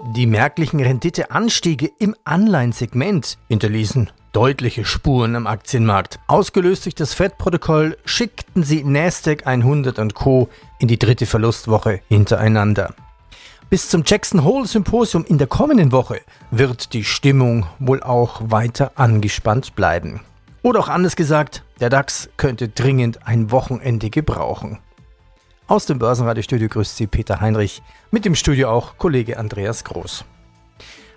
Die merklichen Renditeanstiege im Anleihensegment hinterließen deutliche Spuren am Aktienmarkt. Ausgelöst durch das FED-Protokoll schickten sie Nasdaq 100 und Co. in die dritte Verlustwoche hintereinander. Bis zum Jackson Hole Symposium in der kommenden Woche wird die Stimmung wohl auch weiter angespannt bleiben. Oder auch anders gesagt, der DAX könnte dringend ein Wochenende gebrauchen. Aus dem Börsenradiostudio grüßt Sie Peter Heinrich, mit dem Studio auch Kollege Andreas Groß.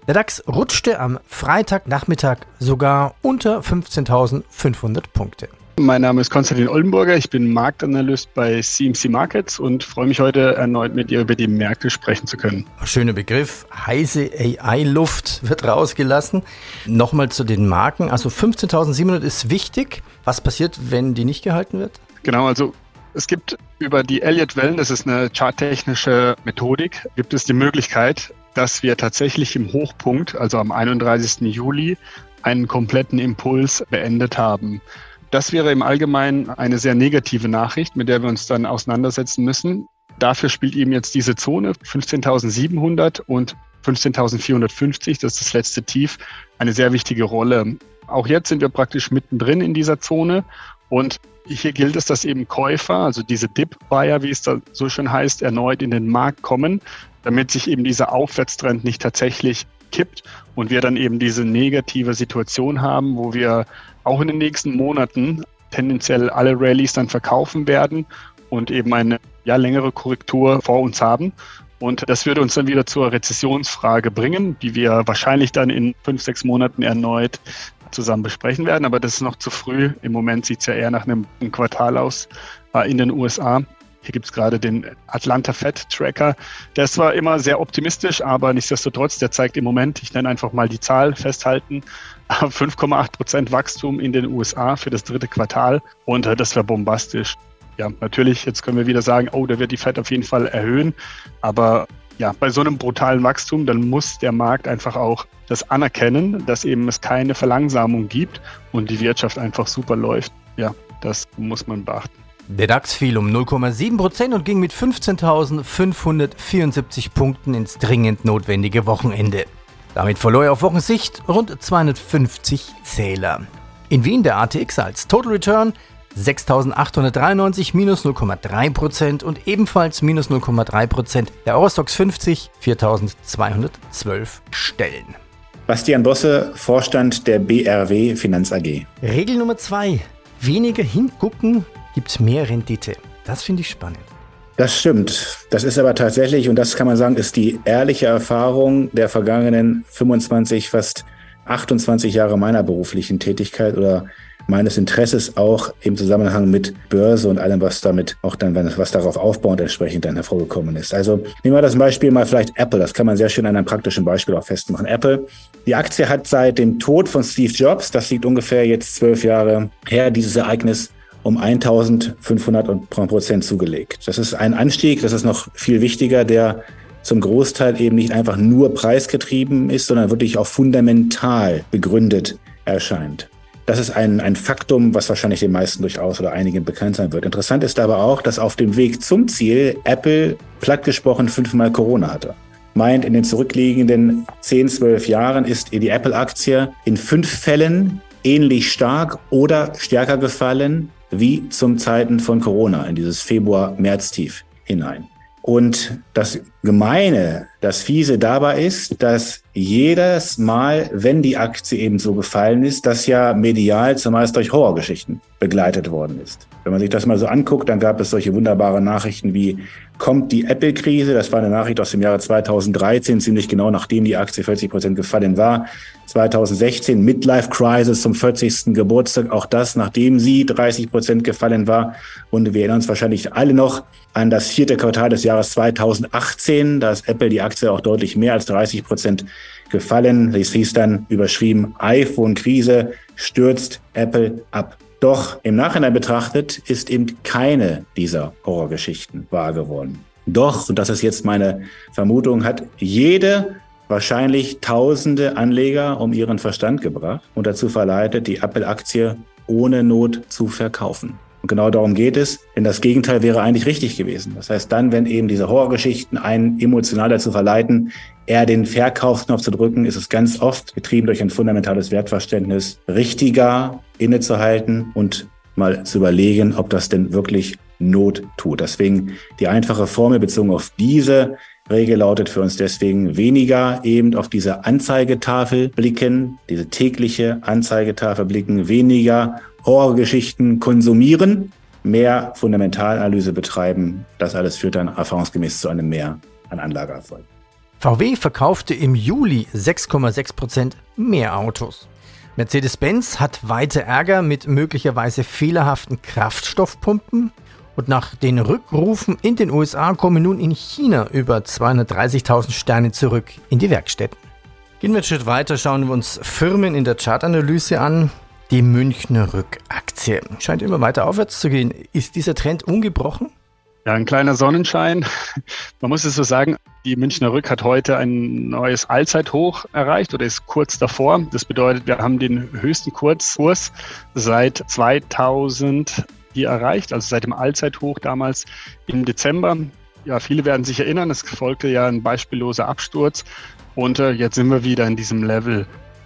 Der DAX rutschte am Freitagnachmittag sogar unter 15.500 Punkte. Mein Name ist Konstantin Oldenburger, ich bin Marktanalyst bei CMC Markets und freue mich heute erneut mit dir über die Märkte sprechen zu können. Schöner Begriff, heiße AI-Luft wird rausgelassen. Nochmal zu den Marken, also 15.700 ist wichtig. Was passiert, wenn die nicht gehalten wird? Genau, also es gibt über die Elliott-Wellen, das ist eine charttechnische Methodik, gibt es die Möglichkeit, dass wir tatsächlich im Hochpunkt, also am 31. Juli, einen kompletten Impuls beendet haben. Das wäre im Allgemeinen eine sehr negative Nachricht, mit der wir uns dann auseinandersetzen müssen. Dafür spielt eben jetzt diese Zone 15.700 und 15.450, das ist das letzte Tief, eine sehr wichtige Rolle. Auch jetzt sind wir praktisch mittendrin in dieser Zone und hier gilt es, dass eben Käufer, also diese Dip-Buyer, wie es da so schön heißt, erneut in den Markt kommen, damit sich eben dieser Aufwärtstrend nicht tatsächlich kippt und wir dann eben diese negative Situation haben, wo wir auch in den nächsten Monaten tendenziell alle Rallyes dann verkaufen werden und eben eine ja, längere Korrektur vor uns haben. Und das würde uns dann wieder zur Rezessionsfrage bringen, die wir wahrscheinlich dann in fünf, sechs Monaten erneut zusammen besprechen werden. Aber das ist noch zu früh. Im Moment sieht es ja eher nach einem Quartal aus äh, in den USA. Hier gibt es gerade den Atlanta Fed Tracker. Der ist zwar immer sehr optimistisch, aber nichtsdestotrotz, der zeigt im Moment, ich nenne einfach mal die Zahl festhalten, 5,8 Prozent Wachstum in den USA für das dritte Quartal. Und äh, das wäre bombastisch. Ja, natürlich, jetzt können wir wieder sagen, oh, da wird die Fed auf jeden Fall erhöhen. Aber ja, bei so einem brutalen Wachstum, dann muss der Markt einfach auch das anerkennen, dass eben es keine Verlangsamung gibt und die Wirtschaft einfach super läuft. Ja, das muss man beachten. Der DAX fiel um 0,7% und ging mit 15.574 Punkten ins dringend notwendige Wochenende. Damit verlor er auf Wochensicht rund 250 Zähler. In Wien der ATX als Total Return 6.893 minus 0,3% und ebenfalls minus 0,3% der Eurostox 50 4.212 Stellen. Bastian Bosse, Vorstand der BRW Finanz AG. Regel Nummer 2. Weniger hingucken, gibt mehr Rendite. Das finde ich spannend. Das stimmt. Das ist aber tatsächlich, und das kann man sagen, ist die ehrliche Erfahrung der vergangenen 25, fast 28 Jahre meiner beruflichen Tätigkeit oder meines Interesses auch im Zusammenhang mit Börse und allem, was damit auch dann, was darauf aufbauend entsprechend dann hervorgekommen ist. Also nehmen wir das Beispiel mal vielleicht Apple. Das kann man sehr schön an einem praktischen Beispiel auch festmachen. Apple, die Aktie hat seit dem Tod von Steve Jobs, das liegt ungefähr jetzt zwölf Jahre her, dieses Ereignis um 1500 Prozent zugelegt. Das ist ein Anstieg, das ist noch viel wichtiger, der zum Großteil eben nicht einfach nur preisgetrieben ist, sondern wirklich auch fundamental begründet erscheint. Das ist ein, ein Faktum, was wahrscheinlich den meisten durchaus oder einigen bekannt sein wird. Interessant ist aber auch, dass auf dem Weg zum Ziel Apple plattgesprochen fünfmal Corona hatte. Meint, in den zurückliegenden 10, 12 Jahren ist die Apple-Aktie in fünf Fällen ähnlich stark oder stärker gefallen wie zum Zeiten von Corona in dieses Februar-März-Tief hinein. Und das Gemeine, das Fiese dabei ist, dass jedes Mal, wenn die Aktie eben so gefallen ist, das ja medial zumeist durch Horrorgeschichten begleitet worden ist. Wenn man sich das mal so anguckt, dann gab es solche wunderbare Nachrichten wie kommt die Apple-Krise. Das war eine Nachricht aus dem Jahre 2013, ziemlich genau nachdem die Aktie 40 Prozent gefallen war. 2016 Midlife Crisis zum 40. Geburtstag, auch das, nachdem sie 30 Prozent gefallen war. Und wir erinnern uns wahrscheinlich alle noch an das vierte Quartal des Jahres 2018. Da ist Apple die Aktie auch deutlich mehr als 30 Prozent gefallen. Es hieß dann überschrieben, iPhone-Krise stürzt Apple ab. Doch im Nachhinein betrachtet ist eben keine dieser Horrorgeschichten wahr geworden. Doch, und das ist jetzt meine Vermutung, hat jede wahrscheinlich tausende Anleger um ihren Verstand gebracht und dazu verleitet, die Apple-Aktie ohne Not zu verkaufen. Und genau darum geht es, denn das Gegenteil wäre eigentlich richtig gewesen. Das heißt, dann, wenn eben diese Horrorgeschichten einen emotional dazu verleiten, eher den Verkaufsknopf zu drücken, ist es ganz oft, getrieben durch ein fundamentales Wertverständnis, richtiger innezuhalten und mal zu überlegen, ob das denn wirklich Not tut. Deswegen die einfache Formel bezogen auf diese Regel lautet für uns deswegen weniger eben auf diese Anzeigetafel blicken, diese tägliche Anzeigetafel blicken, weniger Horrorgeschichten konsumieren, mehr Fundamentalanalyse betreiben. Das alles führt dann erfahrungsgemäß zu einem Mehr an Anlageerfolg. VW verkaufte im Juli 6,6 Prozent mehr Autos. Mercedes-Benz hat weiter Ärger mit möglicherweise fehlerhaften Kraftstoffpumpen. Und nach den Rückrufen in den USA kommen nun in China über 230.000 Sterne zurück in die Werkstätten. Gehen wir einen Schritt weiter, schauen wir uns Firmen in der Chartanalyse an. Die Münchner Rückaktie scheint immer weiter aufwärts zu gehen. Ist dieser Trend ungebrochen? Ja, ein kleiner Sonnenschein. Man muss es so sagen, die Münchner Rück hat heute ein neues Allzeithoch erreicht oder ist kurz davor. Das bedeutet, wir haben den höchsten Kurzkurs seit 2000 hier erreicht, also seit dem Allzeithoch damals im Dezember. Ja, viele werden sich erinnern, es folgte ja ein beispielloser Absturz und äh, jetzt sind wir wieder in diesem Level.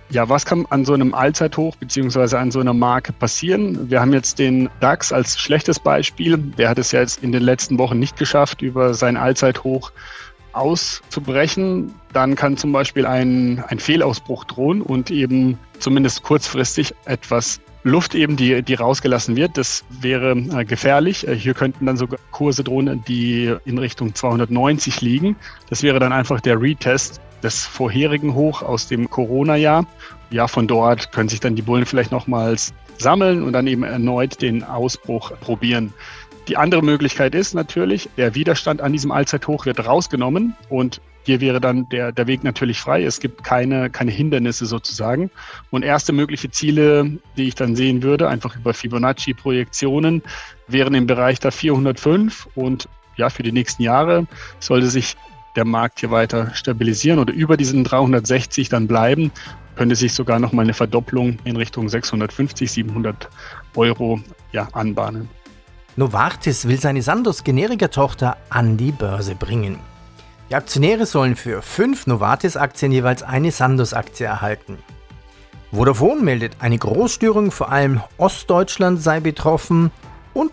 Ja, was kann an so einem Allzeithoch beziehungsweise an so einer Marke passieren? Wir haben jetzt den DAX als schlechtes Beispiel. Der hat es ja jetzt in den letzten Wochen nicht geschafft, über sein Allzeithoch auszubrechen. Dann kann zum Beispiel ein, ein Fehlausbruch drohen und eben zumindest kurzfristig etwas Luft eben, die, die rausgelassen wird. Das wäre äh, gefährlich. Äh, hier könnten dann sogar Kurse drohen, die in Richtung 290 liegen. Das wäre dann einfach der Retest des vorherigen Hoch aus dem Corona-Jahr. Ja, von dort können sich dann die Bullen vielleicht nochmals sammeln und dann eben erneut den Ausbruch probieren. Die andere Möglichkeit ist natürlich, der Widerstand an diesem Allzeithoch wird rausgenommen und hier wäre dann der, der Weg natürlich frei. Es gibt keine, keine Hindernisse sozusagen. Und erste mögliche Ziele, die ich dann sehen würde, einfach über Fibonacci-Projektionen, wären im Bereich der 405 und ja, für die nächsten Jahre sollte sich der Markt hier weiter stabilisieren oder über diesen 360 dann bleiben, könnte sich sogar noch mal eine Verdopplung in Richtung 650, 700 Euro ja, anbahnen. Novartis will seine Sandoz Generika-Tochter an die Börse bringen. Die Aktionäre sollen für fünf Novartis-Aktien jeweils eine Sandoz-Aktie erhalten. Vodafone meldet, eine Großstörung vor allem Ostdeutschland sei betroffen und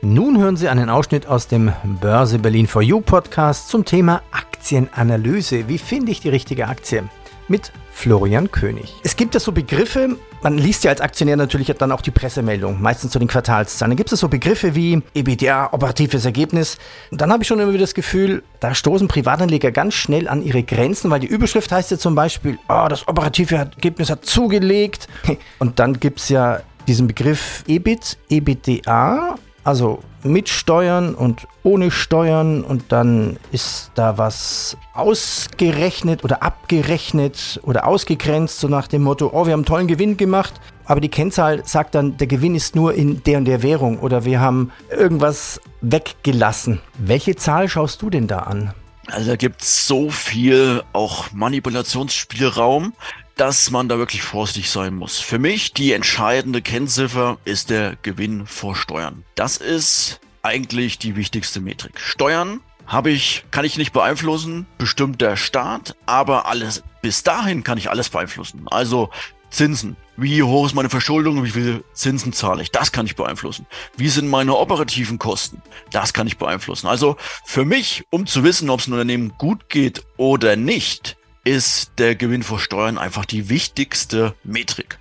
nun hören Sie einen Ausschnitt aus dem Börse Berlin for You Podcast zum Thema Aktienanalyse. Wie finde ich die richtige Aktie? Mit Florian König. Es gibt ja so Begriffe, man liest ja als Aktionär natürlich dann auch die Pressemeldung, meistens zu den Quartalszahlen. Dann gibt es so Begriffe wie EBITDA, operatives Ergebnis. Und dann habe ich schon immer wieder das Gefühl, da stoßen Privatanleger ganz schnell an ihre Grenzen, weil die Überschrift heißt ja zum Beispiel, oh, das operative Ergebnis hat zugelegt. Und dann gibt es ja diesen Begriff EBIT, EBITDA also mit Steuern und ohne Steuern und dann ist da was ausgerechnet oder abgerechnet oder ausgegrenzt, so nach dem Motto, oh, wir haben einen tollen Gewinn gemacht, aber die Kennzahl sagt dann, der Gewinn ist nur in der und der Währung oder wir haben irgendwas weggelassen. Welche Zahl schaust du denn da an? Also da gibt es so viel auch Manipulationsspielraum dass man da wirklich vorsichtig sein muss. Für mich die entscheidende Kennziffer ist der Gewinn vor Steuern. Das ist eigentlich die wichtigste Metrik. Steuern habe ich, kann ich nicht beeinflussen, bestimmt der Staat, aber alles, bis dahin kann ich alles beeinflussen. Also Zinsen. Wie hoch ist meine Verschuldung wie viele Zinsen zahle ich? Das kann ich beeinflussen. Wie sind meine operativen Kosten? Das kann ich beeinflussen. Also für mich, um zu wissen, ob es einem Unternehmen gut geht oder nicht, ist der Gewinn vor Steuern einfach die wichtigste Metrik.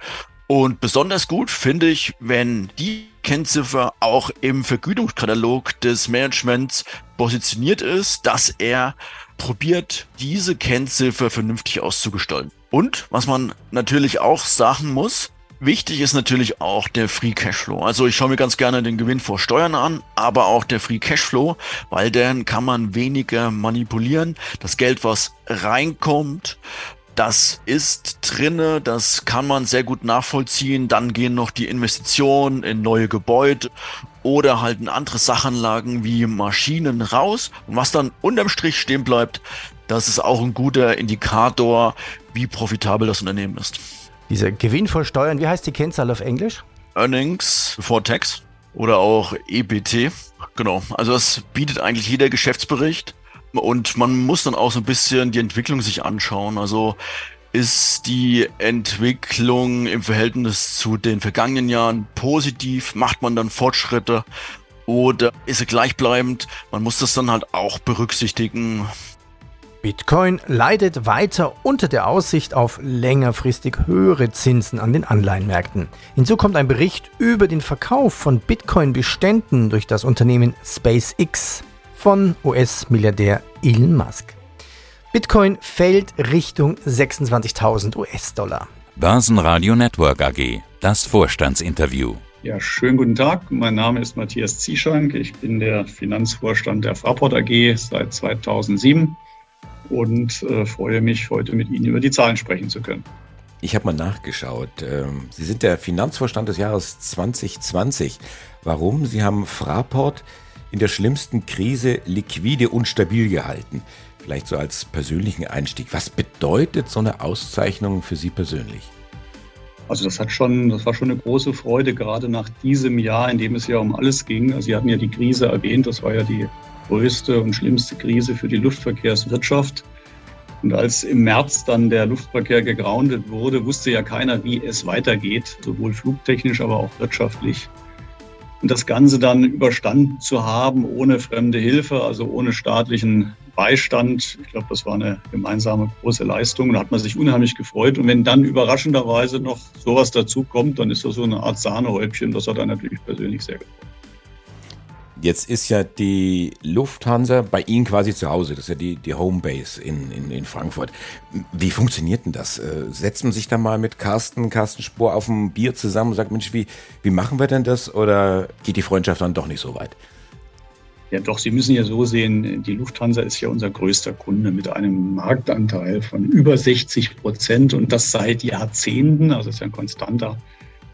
Und besonders gut finde ich, wenn die Kennziffer auch im Vergütungskatalog des Managements positioniert ist, dass er probiert, diese Kennziffer vernünftig auszugestalten. Und was man natürlich auch sagen muss, Wichtig ist natürlich auch der Free Cashflow. Also ich schaue mir ganz gerne den Gewinn vor Steuern an, aber auch der Free Cashflow, weil dann kann man weniger manipulieren. Das Geld, was reinkommt, Das ist drinne, das kann man sehr gut nachvollziehen. Dann gehen noch die Investitionen in neue Gebäude oder halt in andere Sachanlagen wie Maschinen raus. Und was dann unterm Strich stehen bleibt, das ist auch ein guter Indikator, wie profitabel das Unternehmen ist. Dieser Gewinn vor Steuern, wie heißt die Kennzahl auf Englisch? Earnings before Tax oder auch EBT. Genau, also das bietet eigentlich jeder Geschäftsbericht und man muss dann auch so ein bisschen die Entwicklung sich anschauen. Also ist die Entwicklung im Verhältnis zu den vergangenen Jahren positiv? Macht man dann Fortschritte? Oder ist sie gleichbleibend? Man muss das dann halt auch berücksichtigen. Bitcoin leidet weiter unter der Aussicht auf längerfristig höhere Zinsen an den Anleihenmärkten. Hinzu kommt ein Bericht über den Verkauf von Bitcoin-Beständen durch das Unternehmen SpaceX von US-Milliardär Elon Musk. Bitcoin fällt Richtung 26.000 US-Dollar. Börsenradio Network AG, das Vorstandsinterview. Ja, schönen guten Tag. Mein Name ist Matthias Zieschank. Ich bin der Finanzvorstand der Fraport AG seit 2007 und äh, freue mich, heute mit Ihnen über die Zahlen sprechen zu können. Ich habe mal nachgeschaut. Ähm, Sie sind der Finanzvorstand des Jahres 2020. Warum? Sie haben Fraport in der schlimmsten Krise liquide und stabil gehalten. Vielleicht so als persönlichen Einstieg. Was bedeutet so eine Auszeichnung für Sie persönlich? Also das hat schon, das war schon eine große Freude, gerade nach diesem Jahr, in dem es ja um alles ging. Also Sie hatten ja die Krise erwähnt, das war ja die größte und schlimmste Krise für die Luftverkehrswirtschaft. Und als im März dann der Luftverkehr gegroundet wurde, wusste ja keiner, wie es weitergeht, sowohl flugtechnisch, aber auch wirtschaftlich. Und das Ganze dann überstanden zu haben, ohne fremde Hilfe, also ohne staatlichen Beistand, ich glaube, das war eine gemeinsame große Leistung. Da hat man sich unheimlich gefreut. Und wenn dann überraschenderweise noch sowas dazu kommt, dann ist das so eine Art Sahnehäubchen. Das hat er natürlich persönlich sehr gefreut. Jetzt ist ja die Lufthansa bei Ihnen quasi zu Hause. Das ist ja die, die Homebase in, in, in Frankfurt. Wie funktioniert denn das? Äh, setzt man sich da mal mit Carsten, Carsten Spohr auf ein Bier zusammen und sagt, Mensch, wie, wie machen wir denn das? Oder geht die Freundschaft dann doch nicht so weit? Ja, doch, Sie müssen ja so sehen, die Lufthansa ist ja unser größter Kunde mit einem Marktanteil von über 60 Prozent und das seit Jahrzehnten. Also ist ja ein konstanter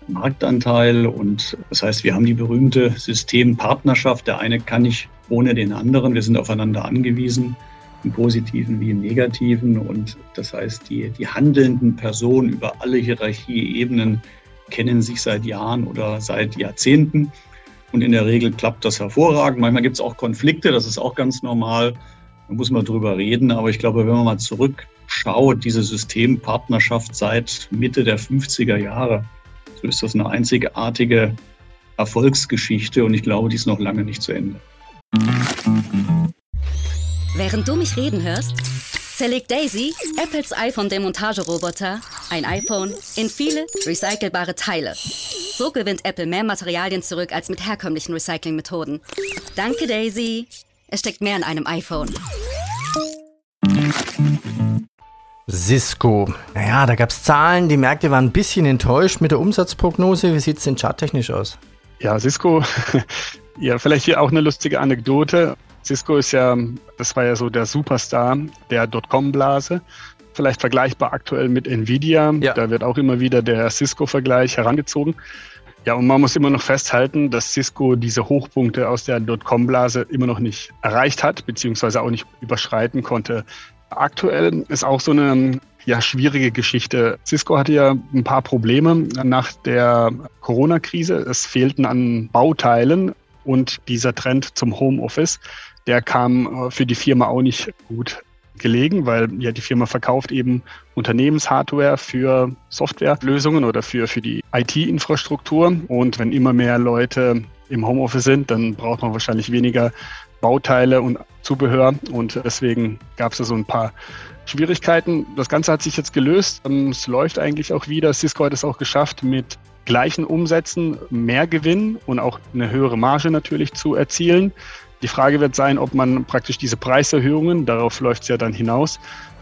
Marktanteil und das heißt, wir haben die berühmte Systempartnerschaft. Der eine kann nicht ohne den anderen. Wir sind aufeinander angewiesen, im positiven wie im negativen. Und das heißt, die, die handelnden Personen über alle Hierarchieebenen kennen sich seit Jahren oder seit Jahrzehnten. Und in der Regel klappt das hervorragend. Manchmal gibt es auch Konflikte, das ist auch ganz normal. Da muss man drüber reden. Aber ich glaube, wenn man mal zurückschaut, diese Systempartnerschaft seit Mitte der 50er Jahre, ist das eine einzigartige Erfolgsgeschichte und ich glaube, die ist noch lange nicht zu Ende. Während du mich reden hörst, zerlegt Daisy, Apples iPhone-Demontageroboter, ein iPhone in viele recycelbare Teile. So gewinnt Apple mehr Materialien zurück als mit herkömmlichen Recyclingmethoden. Danke, Daisy. Es steckt mehr in einem iPhone. Cisco. Naja, da gab es Zahlen, die Märkte waren ein bisschen enttäuscht mit der Umsatzprognose. Wie sieht es denn charttechnisch aus? Ja, Cisco, ja, vielleicht hier auch eine lustige Anekdote. Cisco ist ja, das war ja so der Superstar der Dotcom-Blase. Vielleicht vergleichbar aktuell mit Nvidia. Ja. Da wird auch immer wieder der Cisco-Vergleich herangezogen. Ja, und man muss immer noch festhalten, dass Cisco diese Hochpunkte aus der Dotcom-Blase immer noch nicht erreicht hat, beziehungsweise auch nicht überschreiten konnte. Aktuell ist auch so eine ja, schwierige Geschichte. Cisco hatte ja ein paar Probleme nach der Corona-Krise. Es fehlten an Bauteilen und dieser Trend zum Homeoffice, der kam äh, für die Firma auch nicht gut gelegen, weil ja die Firma verkauft eben Unternehmenshardware für Softwarelösungen oder für, für die IT-Infrastruktur. Und wenn immer mehr Leute im Homeoffice sind, dann braucht man wahrscheinlich weniger Bauteile und Zubehör und deswegen gab es da so ein paar Schwierigkeiten. Das Ganze hat sich jetzt gelöst. Es läuft eigentlich auch wieder. Cisco hat es auch geschafft, mit gleichen Umsätzen mehr Gewinn und auch eine höhere Marge natürlich zu erzielen. Die Frage wird sein, ob man praktisch diese Preiserhöhungen, darauf läuft es ja dann hinaus,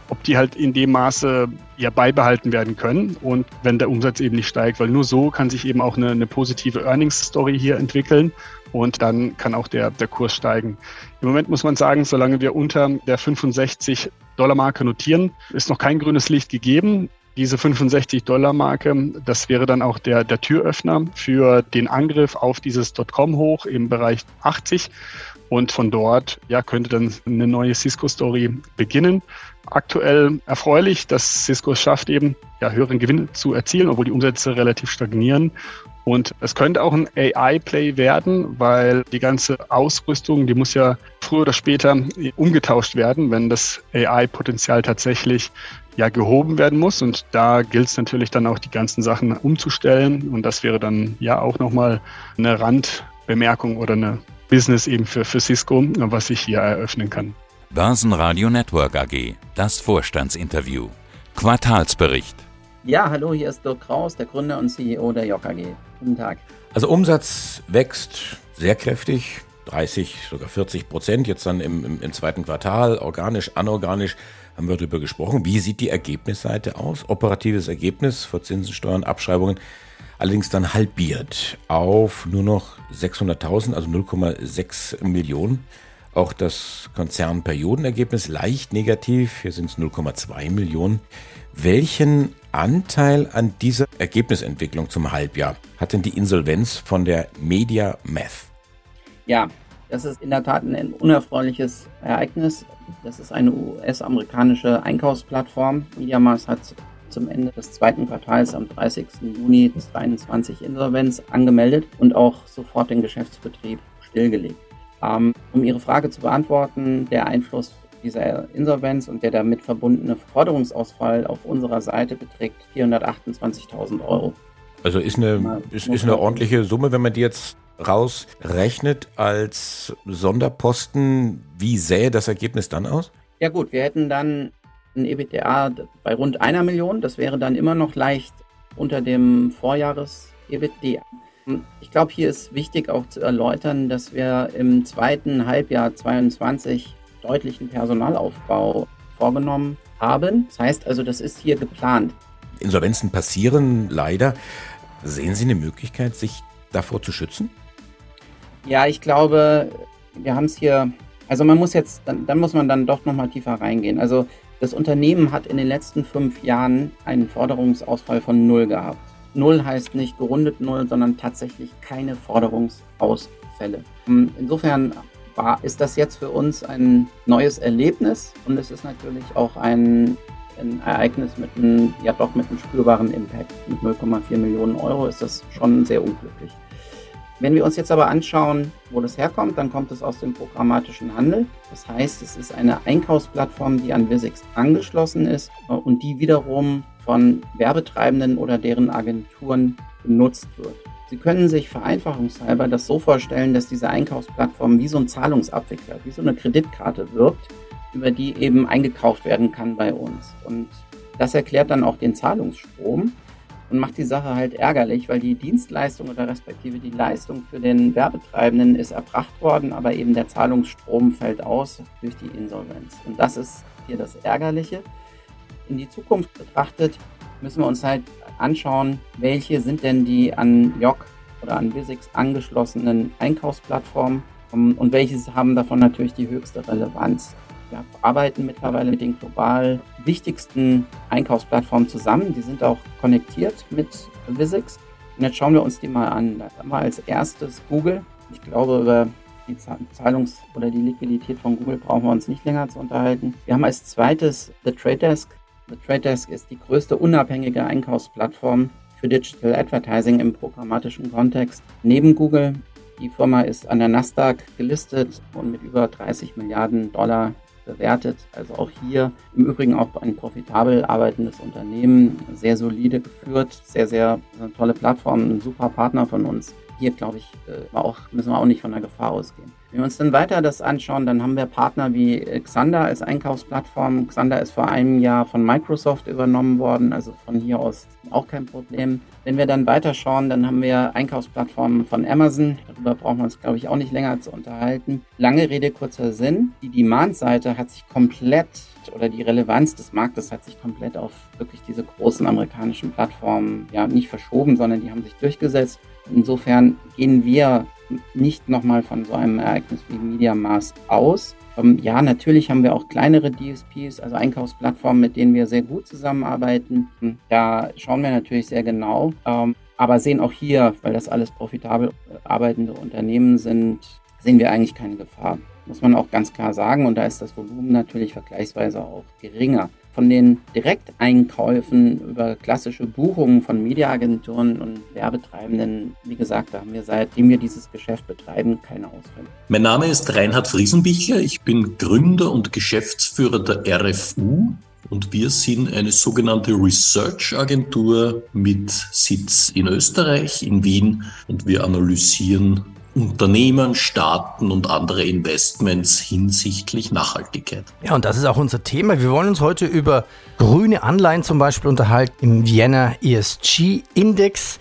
ob die halt in dem Maße ja beibehalten werden können und wenn der Umsatz eben nicht steigt, weil nur so kann sich eben auch eine, eine positive Earnings-Story hier entwickeln und dann kann auch der, der Kurs steigen. Im Moment muss man sagen, solange wir unter der 65 Dollar-Marke notieren, ist noch kein grünes Licht gegeben. Diese 65-Dollar-Marke, das wäre dann auch der, der Türöffner für den Angriff auf dieses .com hoch im Bereich 80. Und von dort ja, könnte dann eine neue Cisco-Story beginnen. Aktuell erfreulich, dass Cisco es schafft, eben ja, höheren Gewinn zu erzielen, obwohl die Umsätze relativ stagnieren. Und es könnte auch ein AI-Play werden, weil die ganze Ausrüstung, die muss ja früher oder später umgetauscht werden, wenn das AI-Potenzial tatsächlich ja gehoben werden muss. Und da gilt es natürlich dann auch, die ganzen Sachen umzustellen. Und das wäre dann ja auch nochmal eine Randbemerkung oder eine Business eben für, für Cisco, was ich hier eröffnen kann. Börsenradio Network AG, das Vorstandsinterview. Quartalsbericht. Ja, hallo, hier ist Dirk Kraus, der Gründer und CEO der JOC AG. Guten Tag. Also Umsatz wächst sehr kräftig, 30, sogar 40 Prozent, jetzt dann im, im, im zweiten Quartal, organisch, anorganisch haben wir darüber gesprochen. Wie sieht die Ergebnisseite aus? Operatives Ergebnis vor Zinsen, Steuern, Abschreibungen allerdings dann halbiert auf nur noch 600.000, also 0,6 Millionen. Auch das Konzernperiodenergebnis leicht negativ, hier sind es 0,2 Millionen. Welchen Anteil an dieser Ergebnisentwicklung zum Halbjahr hat denn die Insolvenz von der Media Meth? Ja, das ist in der Tat ein unerfreuliches Ereignis. Das ist eine US-amerikanische Einkaufsplattform. MediaMass hat zum Ende des zweiten Quartals am 30. Juni 2022 Insolvenz angemeldet und auch sofort den Geschäftsbetrieb stillgelegt. Ähm, um Ihre Frage zu beantworten, der Einfluss dieser Insolvenz und der damit verbundene Forderungsausfall auf unserer Seite beträgt 428.000 Euro. Also ist eine, ist, ist eine ordentliche Summe, wenn man die jetzt rausrechnet als Sonderposten. Wie sähe das Ergebnis dann aus? Ja gut, wir hätten dann ein EBITDA bei rund einer Million. Das wäre dann immer noch leicht unter dem Vorjahres-EBITDA. Ich glaube, hier ist wichtig auch zu erläutern, dass wir im zweiten Halbjahr 2022 deutlichen Personalaufbau vorgenommen haben. Das heißt also, das ist hier geplant. Insolvenzen passieren leider. Sehen Sie eine Möglichkeit, sich davor zu schützen? Ja, ich glaube, wir haben es hier, also man muss jetzt, dann, dann muss man dann doch nochmal tiefer reingehen. Also das Unternehmen hat in den letzten fünf Jahren einen Forderungsausfall von null gehabt. Null heißt nicht gerundet null, sondern tatsächlich keine Forderungsausfälle. Insofern war, ist das jetzt für uns ein neues Erlebnis und es ist natürlich auch ein, ein Ereignis mit einem, ja doch mit einem spürbaren Impact. Mit 0,4 Millionen Euro ist das schon sehr unglücklich. Wenn wir uns jetzt aber anschauen, wo das herkommt, dann kommt es aus dem programmatischen Handel. Das heißt, es ist eine Einkaufsplattform, die an Visix angeschlossen ist und die wiederum von Werbetreibenden oder deren Agenturen genutzt wird. Sie können sich vereinfachungshalber das so vorstellen, dass diese Einkaufsplattform wie so ein Zahlungsabwickler, wie so eine Kreditkarte wirkt, über die eben eingekauft werden kann bei uns. Und das erklärt dann auch den Zahlungsstrom und macht die Sache halt ärgerlich, weil die Dienstleistung oder respektive die Leistung für den Werbetreibenden ist erbracht worden, aber eben der Zahlungsstrom fällt aus durch die Insolvenz. Und das ist hier das Ärgerliche. In die Zukunft betrachtet müssen wir uns halt anschauen, welche sind denn die an JOC oder an Visix angeschlossenen Einkaufsplattformen und welche haben davon natürlich die höchste Relevanz wir arbeiten mittlerweile mit den global wichtigsten Einkaufsplattformen zusammen. Die sind auch konnektiert mit Visix. Und jetzt schauen wir uns die mal an. Da haben wir als erstes Google. Ich glaube, über die Zahlungs- oder die Liquidität von Google brauchen wir uns nicht länger zu unterhalten. Wir haben als zweites The Trade Desk. The Trade Desk ist die größte unabhängige Einkaufsplattform für Digital Advertising im programmatischen Kontext. Neben Google die Firma ist an der Nasdaq gelistet und mit über 30 Milliarden Dollar bewertet. Also auch hier im Übrigen auch ein profitabel arbeitendes Unternehmen, sehr solide geführt, sehr, sehr eine tolle Plattform, ein super Partner von uns. Hier, glaube ich, äh, auch, müssen wir auch nicht von der Gefahr ausgehen. Wenn wir uns dann weiter das anschauen, dann haben wir Partner wie Xander als Einkaufsplattform. Xander ist vor einem Jahr von Microsoft übernommen worden, also von hier aus auch kein Problem. Wenn wir dann weiter schauen, dann haben wir Einkaufsplattformen von Amazon. Darüber brauchen wir uns, glaube ich, auch nicht länger zu unterhalten. Lange Rede, kurzer Sinn. Die Demand-Seite hat sich komplett oder die Relevanz des Marktes hat sich komplett auf wirklich diese großen amerikanischen Plattformen ja nicht verschoben, sondern die haben sich durchgesetzt. Insofern gehen wir nicht nochmal von so einem Ereignis wie MediaMask aus. Ähm, ja, natürlich haben wir auch kleinere DSPs, also Einkaufsplattformen, mit denen wir sehr gut zusammenarbeiten. Da schauen wir natürlich sehr genau, ähm, aber sehen auch hier, weil das alles profitabel arbeitende Unternehmen sind, sehen wir eigentlich keine Gefahr. Muss man auch ganz klar sagen. Und da ist das Volumen natürlich vergleichsweise auch geringer von den Direkteinkäufen über klassische Buchungen von Mediaagenturen und Werbetreibenden, wie gesagt, da haben wir seitdem wir dieses Geschäft betreiben, keine Ausfälle. Mein Name ist Reinhard Friesenbichler. Ich bin Gründer und Geschäftsführer der RFU. Und wir sind eine sogenannte Research-Agentur mit Sitz in Österreich, in Wien. Und wir analysieren Unternehmen, Staaten und andere Investments hinsichtlich Nachhaltigkeit. Ja, und das ist auch unser Thema. Wir wollen uns heute über grüne Anleihen zum Beispiel unterhalten im Vienna ESG Index.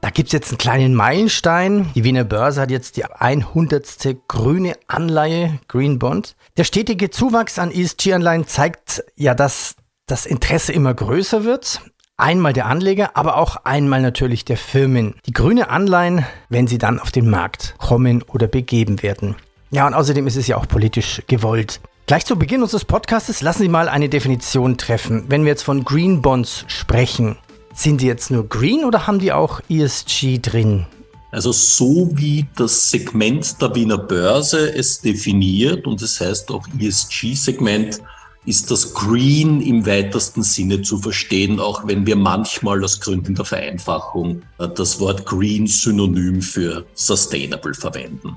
Da gibt es jetzt einen kleinen Meilenstein. Die Wiener Börse hat jetzt die 100. grüne Anleihe, Green Bond. Der stetige Zuwachs an ESG-Anleihen zeigt ja, dass das Interesse immer größer wird. Einmal der Anleger, aber auch einmal natürlich der Firmen. Die grüne Anleihen, wenn sie dann auf den Markt kommen oder begeben werden. Ja, und außerdem ist es ja auch politisch gewollt. Gleich zu Beginn unseres Podcasts lassen Sie mal eine Definition treffen. Wenn wir jetzt von Green Bonds sprechen, sind die jetzt nur green oder haben die auch ESG drin? Also so wie das Segment der Wiener Börse es definiert und es das heißt auch ESG-Segment, ist das Green im weitesten Sinne zu verstehen, auch wenn wir manchmal aus Gründen der Vereinfachung äh, das Wort Green synonym für Sustainable verwenden.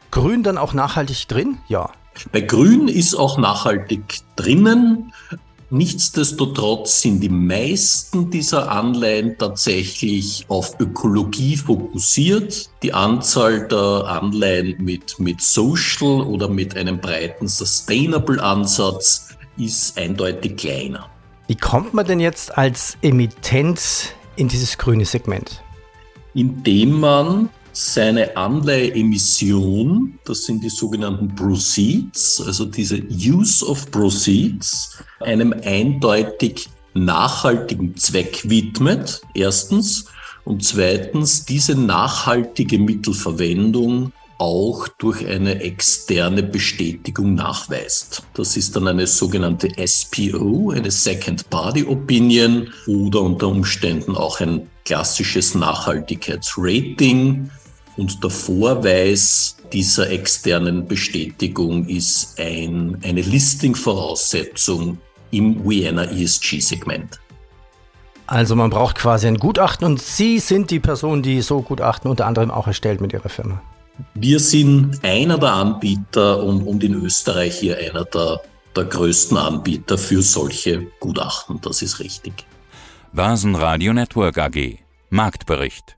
Grün dann auch nachhaltig drin? Ja. Bei Grün ist auch nachhaltig drinnen. Nichtsdestotrotz sind die meisten dieser Anleihen tatsächlich auf Ökologie fokussiert. Die Anzahl der Anleihen mit, mit Social oder mit einem breiten Sustainable-Ansatz ist eindeutig kleiner. Wie kommt man denn jetzt als Emittent in dieses grüne Segment? Indem man seine Anleiheemission, das sind die sogenannten Proceeds, also diese Use of Proceeds, einem eindeutig nachhaltigen Zweck widmet, erstens, und zweitens diese nachhaltige Mittelverwendung auch durch eine externe Bestätigung nachweist. Das ist dann eine sogenannte SPO, eine Second Party Opinion oder unter Umständen auch ein klassisches Nachhaltigkeitsrating, und der Vorweis dieser externen Bestätigung ist ein, eine Listing-Voraussetzung im Vienna ESG-Segment. Also man braucht quasi ein Gutachten und Sie sind die Person, die so Gutachten unter anderem auch erstellt mit Ihrer Firma. Wir sind einer der Anbieter und, und in Österreich hier einer der, der größten Anbieter für solche Gutachten. Das ist richtig. Basen Network AG Marktbericht